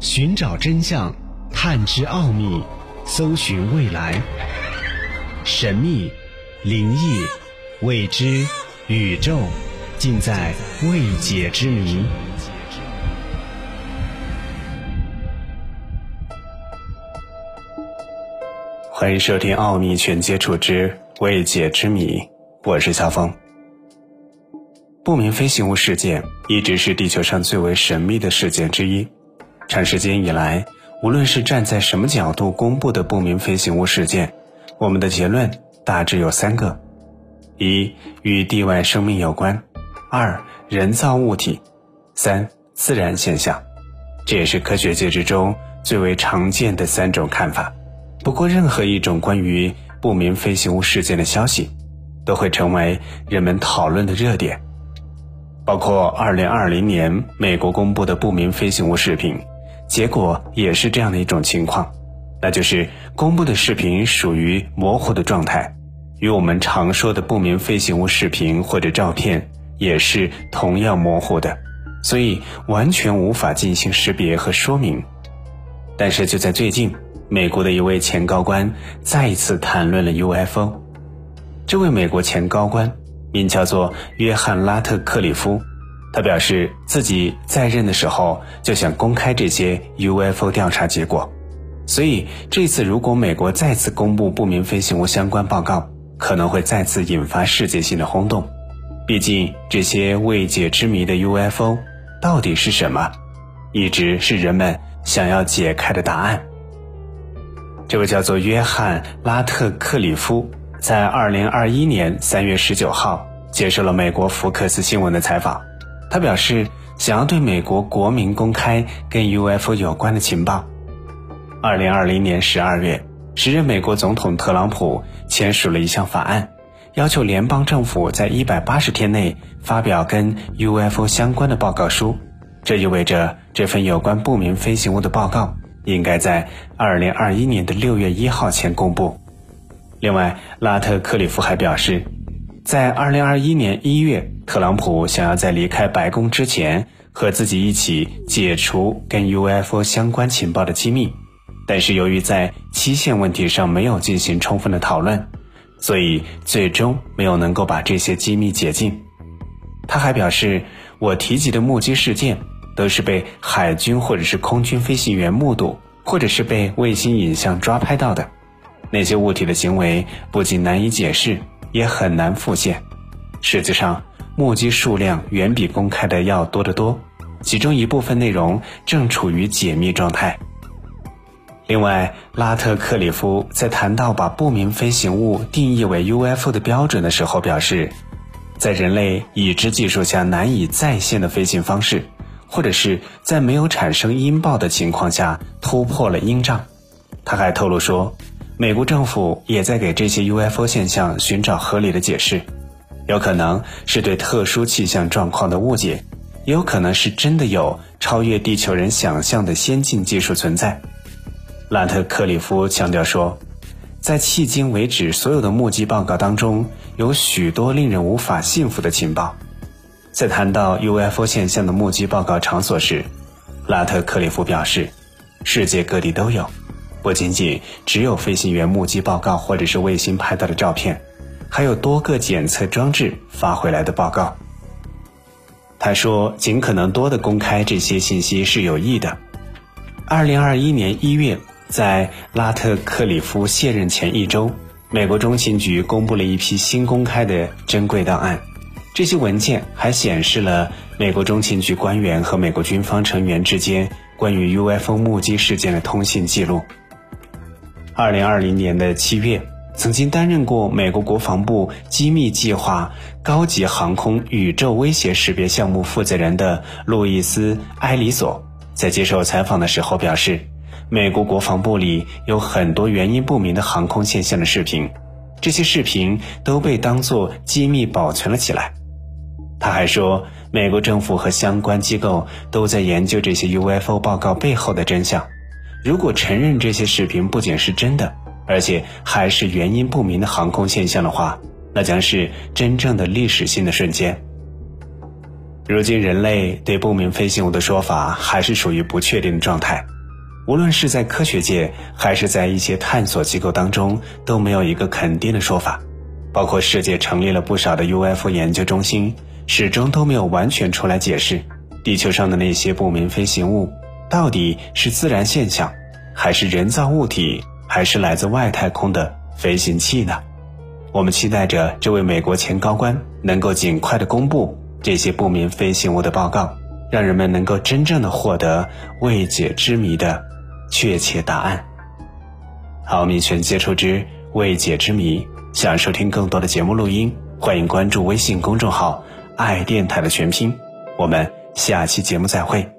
寻找真相，探知奥秘，搜寻未来。神秘、灵异、未知、宇宙，尽在未解之谜。欢迎收听《奥秘全接触之未解之谜》，我是肖峰。不明飞行物事件一直是地球上最为神秘的事件之一。长时间以来，无论是站在什么角度公布的不明飞行物事件，我们的结论大致有三个：一、与地外生命有关；二、人造物体；三、自然现象。这也是科学界之中最为常见的三种看法。不过，任何一种关于不明飞行物事件的消息，都会成为人们讨论的热点。包括2020年美国公布的不明飞行物视频，结果也是这样的一种情况，那就是公布的视频属于模糊的状态，与我们常说的不明飞行物视频或者照片也是同样模糊的，所以完全无法进行识别和说明。但是就在最近，美国的一位前高官再一次谈论了 UFO。这位美国前高官。名叫做约翰·拉特克里夫，他表示自己在任的时候就想公开这些 UFO 调查结果，所以这次如果美国再次公布不明飞行物相关报告，可能会再次引发世界性的轰动。毕竟这些未解之谜的 UFO 到底是什么，一直是人们想要解开的答案。这位叫做约翰·拉特克里夫。在二零二一年三月十九号接受了美国福克斯新闻的采访，他表示想要对美国国民公开跟 UFO 有关的情报。二零二零年十二月，时任美国总统特朗普签署了一项法案，要求联邦政府在一百八十天内发表跟 UFO 相关的报告书，这意味着这份有关不明飞行物的报告应该在二零二一年的六月一号前公布。另外，拉特克里夫还表示，在2021年1月，特朗普想要在离开白宫之前和自己一起解除跟 UFO 相关情报的机密，但是由于在期限问题上没有进行充分的讨论，所以最终没有能够把这些机密解禁。他还表示，我提及的目击事件都是被海军或者是空军飞行员目睹，或者是被卫星影像抓拍到的。那些物体的行为不仅难以解释，也很难复现。实际上，目击数量远比公开的要多得多，其中一部分内容正处于解密状态。另外，拉特克里夫在谈到把不明飞行物定义为 UFO 的标准的时候表示，在人类已知技术下难以再现的飞行方式，或者是在没有产生音爆的情况下突破了音障。他还透露说。美国政府也在给这些 UFO 现象寻找合理的解释，有可能是对特殊气象状况的误解，也有可能是真的有超越地球人想象的先进技术存在。拉特克里夫强调说，在迄今为止所有的目击报告当中，有许多令人无法信服的情报。在谈到 UFO 现象的目击报告场所时，拉特克里夫表示，世界各地都有。不仅仅只有飞行员目击报告或者是卫星拍到的照片，还有多个检测装置发回来的报告。他说：“尽可能多的公开这些信息是有益的。”二零二一年一月，在拉特克里夫卸任前一周，美国中情局公布了一批新公开的珍贵档案。这些文件还显示了美国中情局官员和美国军方成员之间关于 UFO 目击事件的通信记录。二零二零年的七月，曾经担任过美国国防部机密计划高级航空宇宙威胁识别项目负责人的路易斯·埃里索，在接受采访的时候表示，美国国防部里有很多原因不明的航空现象的视频，这些视频都被当作机密保存了起来。他还说，美国政府和相关机构都在研究这些 UFO 报告背后的真相。如果承认这些视频不仅是真的，而且还是原因不明的航空现象的话，那将是真正的历史性的瞬间。如今人类对不明飞行物的说法还是属于不确定的状态，无论是在科学界还是在一些探索机构当中，都没有一个肯定的说法。包括世界成立了不少的 UFO 研究中心，始终都没有完全出来解释地球上的那些不明飞行物到底是自然现象，还是人造物体，还是来自外太空的飞行器呢？我们期待着这位美国前高官能够尽快的公布。这些不明飞行物的报告，让人们能够真正的获得未解之谜的确切答案。奥秘全接触之未解之谜，想收听更多的节目录音，欢迎关注微信公众号“爱电台”的全拼。我们下期节目再会。